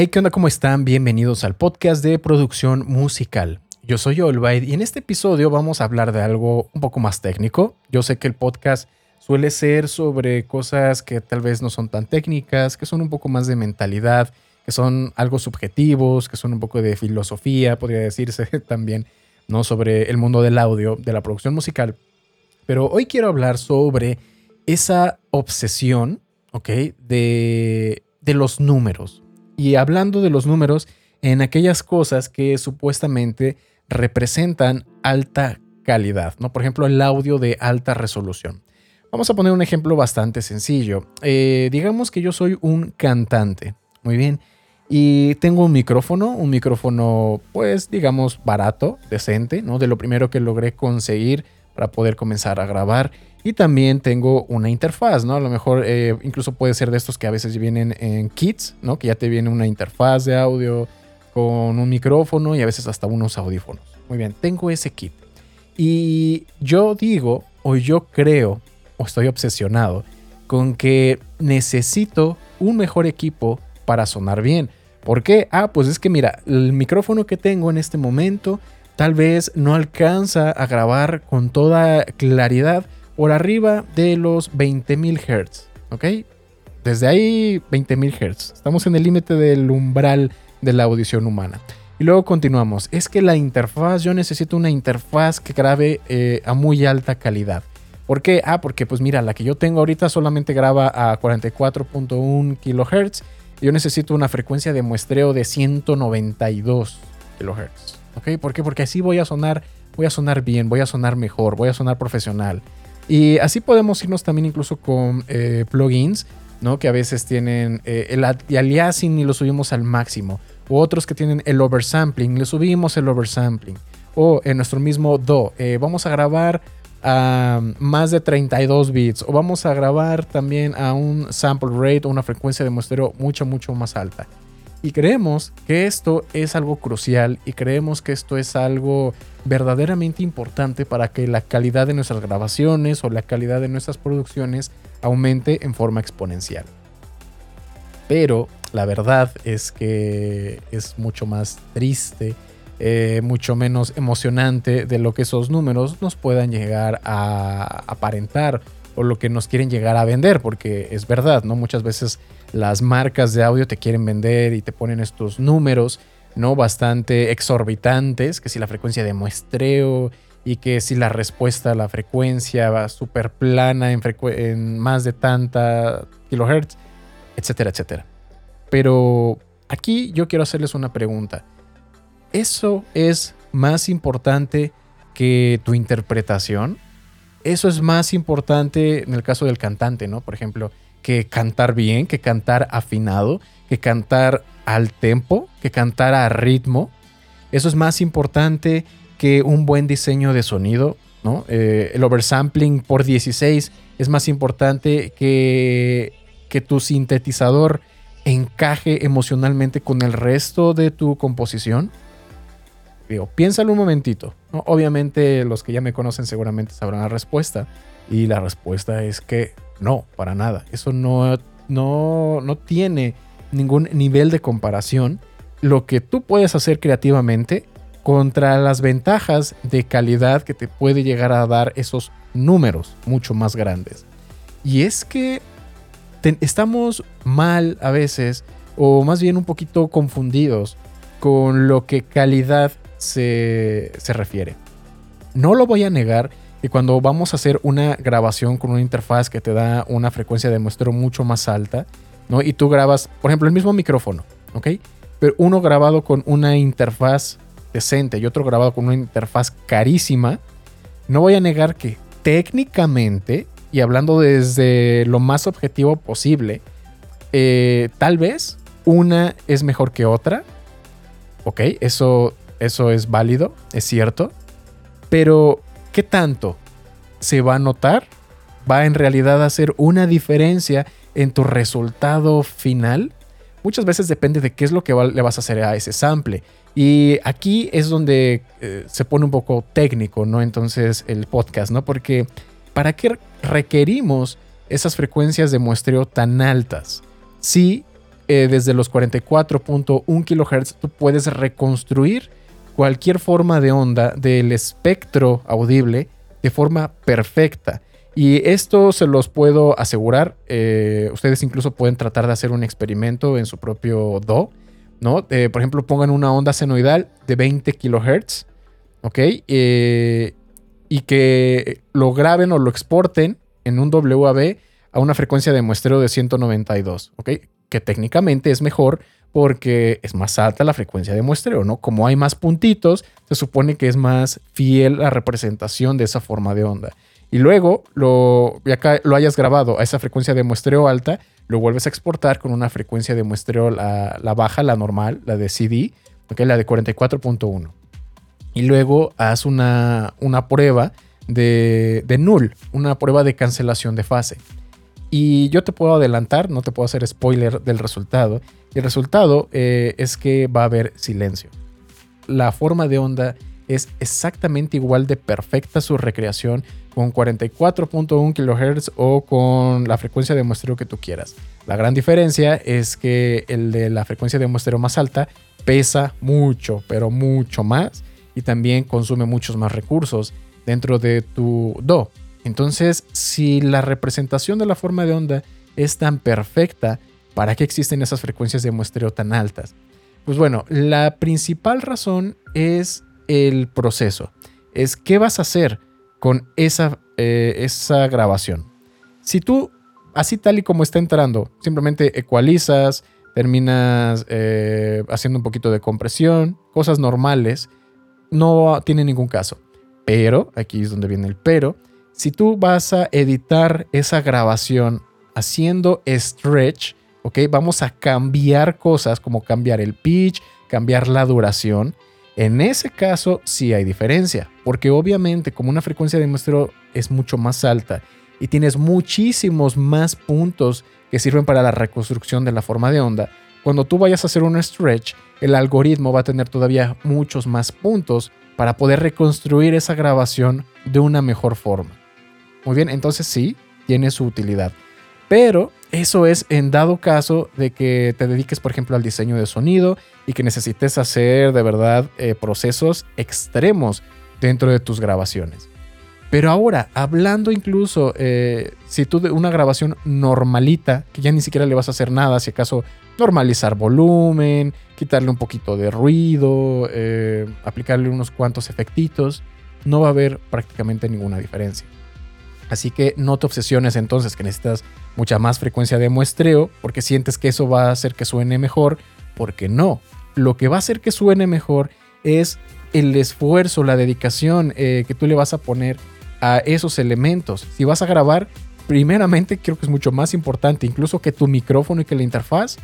Hey, ¿qué onda? ¿Cómo están? Bienvenidos al podcast de producción musical. Yo soy Olvaid y en este episodio vamos a hablar de algo un poco más técnico. Yo sé que el podcast suele ser sobre cosas que tal vez no son tan técnicas, que son un poco más de mentalidad, que son algo subjetivos, que son un poco de filosofía, podría decirse también, ¿no? Sobre el mundo del audio, de la producción musical. Pero hoy quiero hablar sobre esa obsesión, ¿ok? De, de los números y hablando de los números en aquellas cosas que supuestamente representan alta calidad, ¿no? Por ejemplo, el audio de alta resolución. Vamos a poner un ejemplo bastante sencillo. Eh, digamos que yo soy un cantante, muy bien, y tengo un micrófono, un micrófono, pues, digamos, barato, decente, ¿no? De lo primero que logré conseguir para poder comenzar a grabar. Y también tengo una interfaz, ¿no? A lo mejor eh, incluso puede ser de estos que a veces vienen en kits, ¿no? Que ya te viene una interfaz de audio con un micrófono y a veces hasta unos audífonos. Muy bien, tengo ese kit. Y yo digo, o yo creo, o estoy obsesionado con que necesito un mejor equipo para sonar bien. ¿Por qué? Ah, pues es que mira, el micrófono que tengo en este momento tal vez no alcanza a grabar con toda claridad por arriba de los 20.000 Hz. ¿Ok? Desde ahí 20.000 Hz. Estamos en el límite del umbral de la audición humana. Y luego continuamos. Es que la interfaz, yo necesito una interfaz que grabe eh, a muy alta calidad. ¿Por qué? Ah, porque pues mira, la que yo tengo ahorita solamente graba a 44.1 kHz. Yo necesito una frecuencia de muestreo de 192 kHz. ¿Ok? ¿Por qué? Porque así voy a sonar, voy a sonar bien, voy a sonar mejor, voy a sonar profesional. Y así podemos irnos también incluso con eh, plugins, ¿no? Que a veces tienen eh, el aliasing y lo subimos al máximo. O otros que tienen el oversampling, le subimos el oversampling. O en nuestro mismo DO, eh, vamos a grabar a más de 32 bits. O vamos a grabar también a un sample rate o una frecuencia de muestreo mucho, mucho más alta. Y creemos que esto es algo crucial y creemos que esto es algo verdaderamente importante para que la calidad de nuestras grabaciones o la calidad de nuestras producciones aumente en forma exponencial. Pero la verdad es que es mucho más triste, eh, mucho menos emocionante de lo que esos números nos puedan llegar a aparentar o lo que nos quieren llegar a vender, porque es verdad, ¿no? Muchas veces las marcas de audio te quieren vender y te ponen estos números, ¿no? Bastante exorbitantes, que si la frecuencia de muestreo y que si la respuesta a la frecuencia va súper plana en, en más de tanta kilohertz, etcétera, etcétera. Pero aquí yo quiero hacerles una pregunta. ¿Eso es más importante que tu interpretación? ¿Eso es más importante en el caso del cantante, ¿no? Por ejemplo, que cantar bien, que cantar afinado, que cantar al tempo, que cantar a ritmo. Eso es más importante que un buen diseño de sonido, ¿no? Eh, el oversampling por 16 es más importante que, que tu sintetizador encaje emocionalmente con el resto de tu composición. Digo, piénsalo un momentito. Obviamente los que ya me conocen seguramente sabrán la respuesta. Y la respuesta es que no, para nada. Eso no, no, no tiene ningún nivel de comparación. Lo que tú puedes hacer creativamente contra las ventajas de calidad que te puede llegar a dar esos números mucho más grandes. Y es que estamos mal a veces, o más bien un poquito confundidos con lo que calidad se, se refiere. No lo voy a negar y cuando vamos a hacer una grabación con una interfaz que te da una frecuencia de muestreo mucho más alta, ¿no? Y tú grabas, por ejemplo, el mismo micrófono, ¿ok? Pero uno grabado con una interfaz decente y otro grabado con una interfaz carísima, no voy a negar que técnicamente, y hablando desde lo más objetivo posible, eh, tal vez una es mejor que otra, ¿ok? Eso, eso es válido, es cierto, pero ¿Qué tanto se va a notar? ¿Va en realidad a hacer una diferencia en tu resultado final? Muchas veces depende de qué es lo que le vas a hacer a ese sample. Y aquí es donde eh, se pone un poco técnico, ¿no? Entonces el podcast, ¿no? Porque ¿para qué requerimos esas frecuencias de muestreo tan altas? Si eh, desde los 44.1 kHz tú puedes reconstruir cualquier forma de onda del espectro audible de forma perfecta. Y esto se los puedo asegurar. Eh, ustedes incluso pueden tratar de hacer un experimento en su propio DO. ¿no? Eh, por ejemplo, pongan una onda senoidal de 20 kHz. ¿Ok? y que lo graben o lo exporten en un WAV a una frecuencia de muestreo de 192, ¿ok? Que técnicamente es mejor porque es más alta la frecuencia de muestreo, ¿no? Como hay más puntitos, se supone que es más fiel la representación de esa forma de onda. Y luego, lo, ya lo hayas grabado a esa frecuencia de muestreo alta, lo vuelves a exportar con una frecuencia de muestreo la, baja, la normal, la de CD, ¿ok? La de 44.1. Y luego haz una, una prueba de, de null, una prueba de cancelación de fase. Y yo te puedo adelantar, no te puedo hacer spoiler del resultado. el resultado eh, es que va a haber silencio. La forma de onda es exactamente igual de perfecta su recreación con 44.1 kHz o con la frecuencia de muestreo que tú quieras. La gran diferencia es que el de la frecuencia de muestreo más alta pesa mucho, pero mucho más y también consume muchos más recursos dentro de tu Do. Entonces, si la representación de la forma de onda es tan perfecta, ¿para qué existen esas frecuencias de muestreo tan altas? Pues bueno, la principal razón es el proceso. Es qué vas a hacer con esa, eh, esa grabación. Si tú, así tal y como está entrando, simplemente ecualizas, terminas eh, haciendo un poquito de compresión, cosas normales, no tiene ningún caso. Pero, aquí es donde viene el pero, si tú vas a editar esa grabación haciendo stretch, ¿ok? Vamos a cambiar cosas como cambiar el pitch, cambiar la duración. En ese caso sí hay diferencia, porque obviamente como una frecuencia de muestreo es mucho más alta y tienes muchísimos más puntos que sirven para la reconstrucción de la forma de onda, cuando tú vayas a hacer un stretch, el algoritmo va a tener todavía muchos más puntos para poder reconstruir esa grabación de una mejor forma. Muy bien, entonces sí, tiene su utilidad. Pero eso es en dado caso de que te dediques, por ejemplo, al diseño de sonido y que necesites hacer de verdad eh, procesos extremos dentro de tus grabaciones. Pero ahora, hablando incluso, eh, si tú de una grabación normalita, que ya ni siquiera le vas a hacer nada, si acaso normalizar volumen, quitarle un poquito de ruido, eh, aplicarle unos cuantos efectitos, no va a haber prácticamente ninguna diferencia. Así que no te obsesiones entonces que necesitas mucha más frecuencia de muestreo porque sientes que eso va a hacer que suene mejor, porque no. Lo que va a hacer que suene mejor es el esfuerzo, la dedicación eh, que tú le vas a poner a esos elementos. Si vas a grabar, primeramente creo que es mucho más importante incluso que tu micrófono y que la interfaz,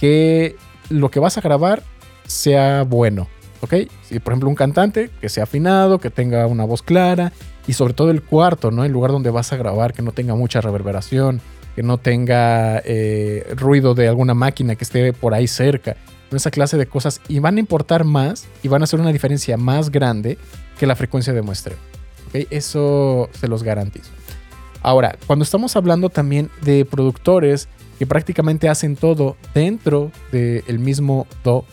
que lo que vas a grabar sea bueno. ¿Ok? Si por ejemplo un cantante que sea afinado, que tenga una voz clara, y sobre todo el cuarto, ¿no? El lugar donde vas a grabar, que no tenga mucha reverberación, que no tenga eh, ruido de alguna máquina que esté por ahí cerca, esa clase de cosas y van a importar más y van a hacer una diferencia más grande que la frecuencia de muestreo. Eso se los garantizo. Ahora, cuando estamos hablando también de productores que prácticamente hacen todo dentro del mismo Do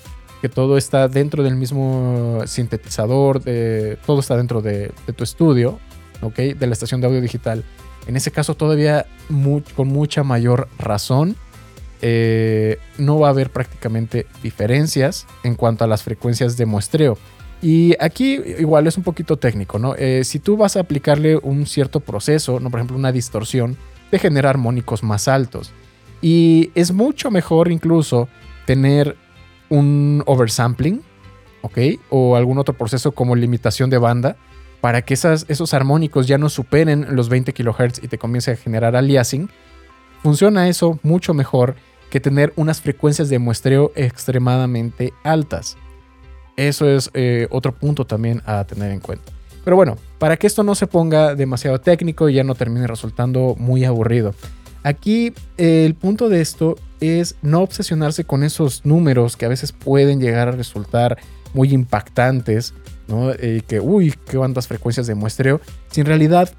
que todo está dentro del mismo sintetizador, de, todo está dentro de, tu estudio. De la estación de audio digital. En ese caso todavía con mucha mayor razón eh, no va a haber prácticamente diferencias en cuanto a las frecuencias de muestreo. Y aquí igual es un poquito técnico, ¿no? Eh, si tú vas a aplicarle un cierto proceso, ¿no? por ejemplo una distorsión, te genera armónicos más altos. Y es mucho mejor incluso tener un oversampling, ¿ok? O algún otro proceso como limitación de banda para que esas, esos armónicos ya no superen los 20 kHz y te comience a generar aliasing. Funciona eso mucho mejor que tener unas frecuencias de muestreo extremadamente altas. Eso es eh, otro punto también a tener en cuenta. Pero bueno, para que esto no se ponga demasiado técnico y ya no termine resultando muy aburrido. Aquí el punto de esto es no obsesionarse con esos números que a veces pueden llegar a resultar muy impactantes, ¿no? Eh, que, uy, qué cuántas frecuencias de muestreo, si en realidad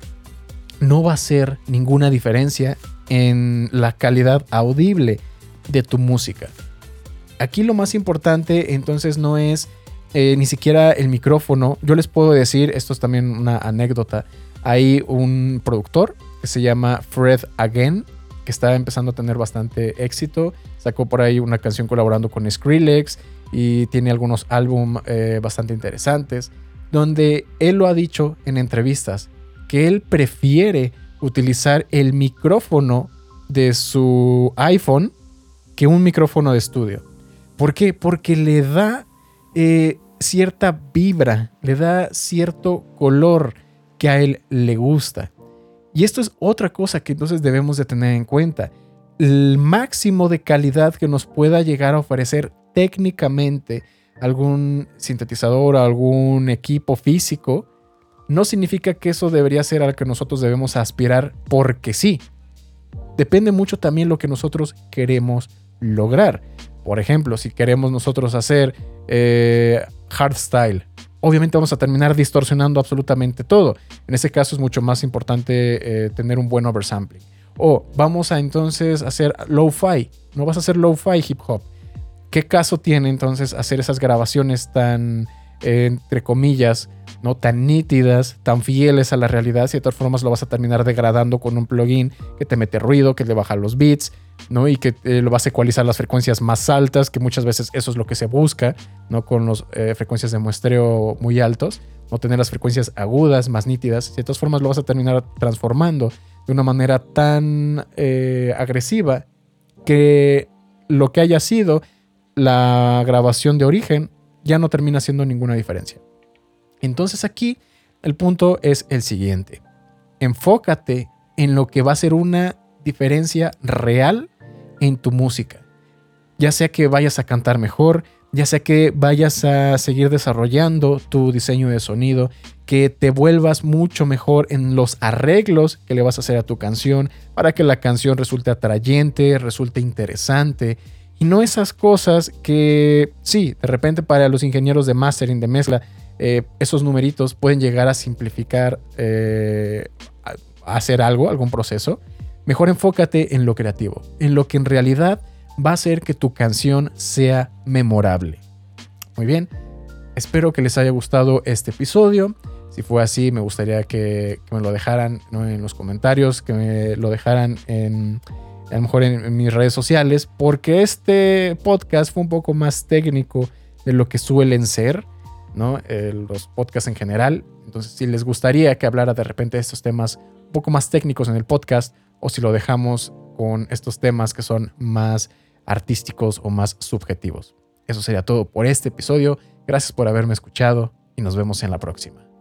no va a ser ninguna diferencia en la calidad audible. de tu música. Aquí lo más importante entonces no es eh, ni siquiera el micrófono. Yo les puedo decir, esto es también una anécdota, hay un productor que se llama Fred Again, que está empezando a tener bastante éxito. Sacó por ahí una canción colaborando con Skrillex y tiene algunos álbumes eh, bastante interesantes, donde él lo ha dicho en entrevistas, que él prefiere utilizar el micrófono de su iPhone que un micrófono de estudio. ¿Por qué? Porque le da eh, cierta vibra, le da cierto color que a él le gusta. Y esto es otra cosa que entonces debemos de tener en cuenta. El máximo de calidad que nos pueda llegar a ofrecer técnicamente algún sintetizador, algún equipo físico, no significa que eso debería ser al que nosotros debemos aspirar porque sí. Depende mucho también lo que nosotros queremos lograr. Por ejemplo, si queremos nosotros hacer eh, hardstyle, obviamente vamos a terminar distorsionando absolutamente todo. En ese caso es mucho más importante eh, tener un buen oversampling. O vamos a entonces hacer low-fi. No vas a hacer low-fi hip hop. ¿Qué caso tiene entonces hacer esas grabaciones tan, entre comillas, no tan nítidas, tan fieles a la realidad? Si de todas formas lo vas a terminar degradando con un plugin que te mete ruido, que le baja los beats, ¿no? Y que eh, lo vas a ecualizar las frecuencias más altas, que muchas veces eso es lo que se busca, ¿no? Con las eh, frecuencias de muestreo muy altos, no tener las frecuencias agudas, más nítidas. De todas formas lo vas a terminar transformando de una manera tan eh, agresiva que lo que haya sido la grabación de origen ya no termina haciendo ninguna diferencia. Entonces aquí el punto es el siguiente. Enfócate en lo que va a ser una diferencia real en tu música. Ya sea que vayas a cantar mejor, ya sea que vayas a seguir desarrollando tu diseño de sonido, que te vuelvas mucho mejor en los arreglos que le vas a hacer a tu canción para que la canción resulte atrayente, resulte interesante. Y no esas cosas que, sí, de repente para los ingenieros de mastering, de mezcla, eh, esos numeritos pueden llegar a simplificar, eh, hacer algo, algún proceso. Mejor enfócate en lo creativo, en lo que en realidad va a hacer que tu canción sea memorable. Muy bien, espero que les haya gustado este episodio. Si fue así, me gustaría que, me lo dejaran en los comentarios, que me lo dejaran en, a lo mejor en, mis redes sociales, porque este podcast fue un poco más técnico de lo que suelen ser, los podcasts en general. Entonces, si les gustaría que hablara de repente de estos temas un poco más técnicos en el podcast, o si lo dejamos con estos temas que son más artísticos o más subjetivos. Eso sería todo por este episodio. Gracias por haberme escuchado y nos vemos en la próxima.